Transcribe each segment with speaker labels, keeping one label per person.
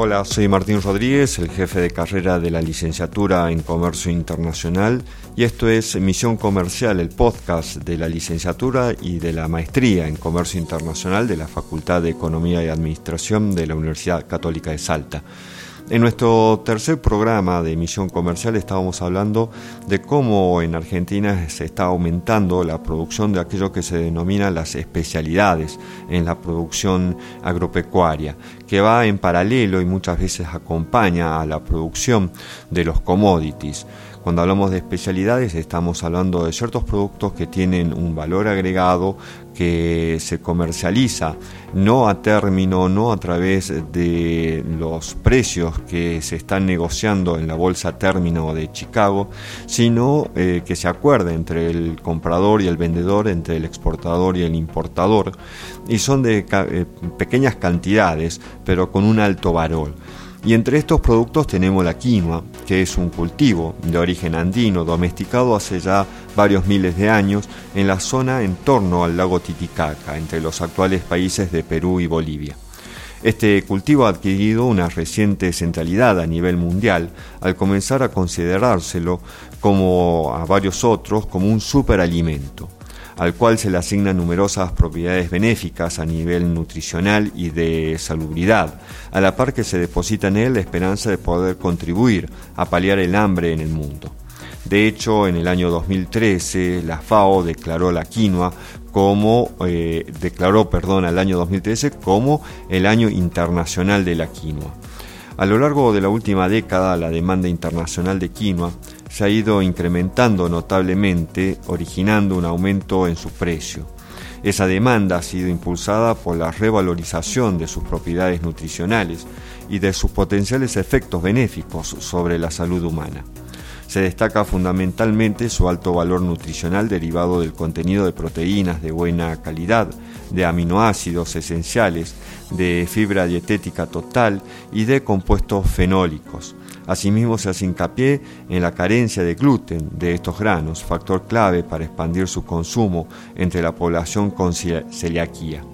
Speaker 1: Hola, soy Martín Rodríguez, el jefe de carrera de la licenciatura en Comercio Internacional y esto es Misión Comercial, el podcast de la licenciatura y de la maestría en Comercio Internacional de la Facultad de Economía y Administración de la Universidad Católica de Salta. En nuestro tercer programa de emisión comercial estábamos hablando de cómo en Argentina se está aumentando la producción de aquello que se denomina las especialidades en la producción agropecuaria, que va en paralelo y muchas veces acompaña a la producción de los commodities. Cuando hablamos de especialidades estamos hablando de ciertos productos que tienen un valor agregado que se comercializa no a término, no a través de los precios que se están negociando en la bolsa término de Chicago, sino eh, que se acuerda entre el comprador y el vendedor, entre el exportador y el importador, y son de eh, pequeñas cantidades, pero con un alto valor. Y entre estos productos tenemos la quinoa, que es un cultivo de origen andino domesticado hace ya varios miles de años en la zona en torno al lago Titicaca, entre los actuales países de Perú y Bolivia. Este cultivo ha adquirido una reciente centralidad a nivel mundial al comenzar a considerárselo como a varios otros como un superalimento al cual se le asignan numerosas propiedades benéficas a nivel nutricional y de salubridad, a la par que se deposita en él la esperanza de poder contribuir a paliar el hambre en el mundo. De hecho, en el año 2013, la FAO declaró la quinoa como eh, declaró, perdón, el año 2013 como el año internacional de la quinoa. A lo largo de la última década, la demanda internacional de quinoa se ha ido incrementando notablemente, originando un aumento en su precio. Esa demanda ha sido impulsada por la revalorización de sus propiedades nutricionales y de sus potenciales efectos benéficos sobre la salud humana. Se destaca fundamentalmente su alto valor nutricional derivado del contenido de proteínas de buena calidad, de aminoácidos esenciales, de fibra dietética total y de compuestos fenólicos. Asimismo, se hace hincapié en la carencia de gluten de estos granos, factor clave para expandir su consumo entre la población con celiaquía.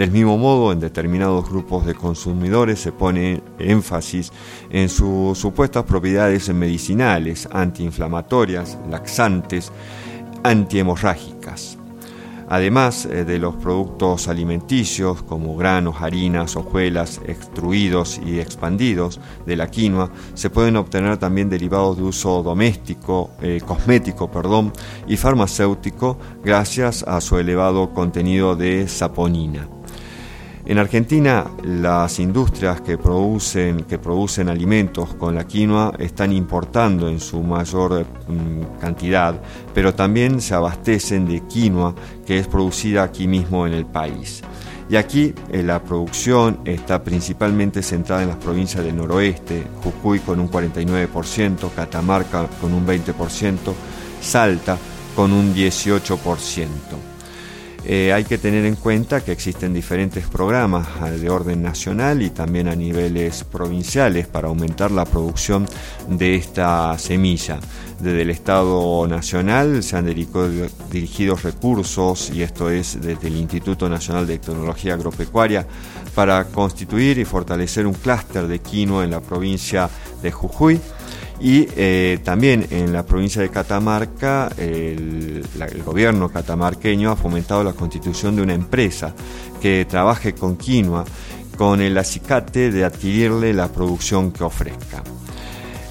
Speaker 1: Del mismo modo, en determinados grupos de consumidores se pone énfasis en sus supuestas propiedades medicinales, antiinflamatorias, laxantes, antihemorrágicas. Además eh, de los productos alimenticios como granos, harinas, hojuelas, extruidos y expandidos de la quinoa, se pueden obtener también derivados de uso doméstico, eh, cosmético, perdón, y farmacéutico gracias a su elevado contenido de saponina. En Argentina, las industrias que producen, que producen alimentos con la quinoa están importando en su mayor mm, cantidad, pero también se abastecen de quinoa que es producida aquí mismo en el país. Y aquí eh, la producción está principalmente centrada en las provincias del noroeste, Jujuy con un 49%, Catamarca con un 20%, Salta con un 18%. Eh, hay que tener en cuenta que existen diferentes programas eh, de orden nacional y también a niveles provinciales para aumentar la producción de esta semilla. Desde el Estado Nacional se han dirigido recursos, y esto es desde el Instituto Nacional de Tecnología Agropecuaria, para constituir y fortalecer un clúster de quinoa en la provincia de Jujuy y eh, también en la provincia de Catamarca, el, gobierno catamarqueño ha fomentado la constitución de una empresa que trabaje con quinoa con el acicate de adquirirle la producción que ofrezca.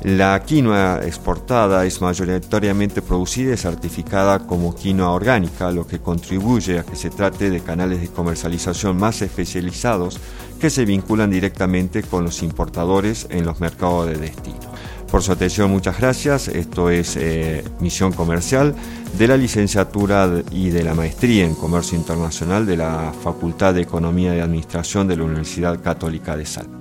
Speaker 1: La quinoa exportada es mayoritariamente producida y certificada como quinoa orgánica, lo que contribuye a que se trate de canales de comercialización más especializados que se vinculan directamente con los importadores en los mercados de destino. Por su atención, muchas gracias. Esto es eh, Misión Comercial de la licenciatura y de la maestría en Comercio Internacional de la Facultad de Economía y Administración de la Universidad Católica de Salta.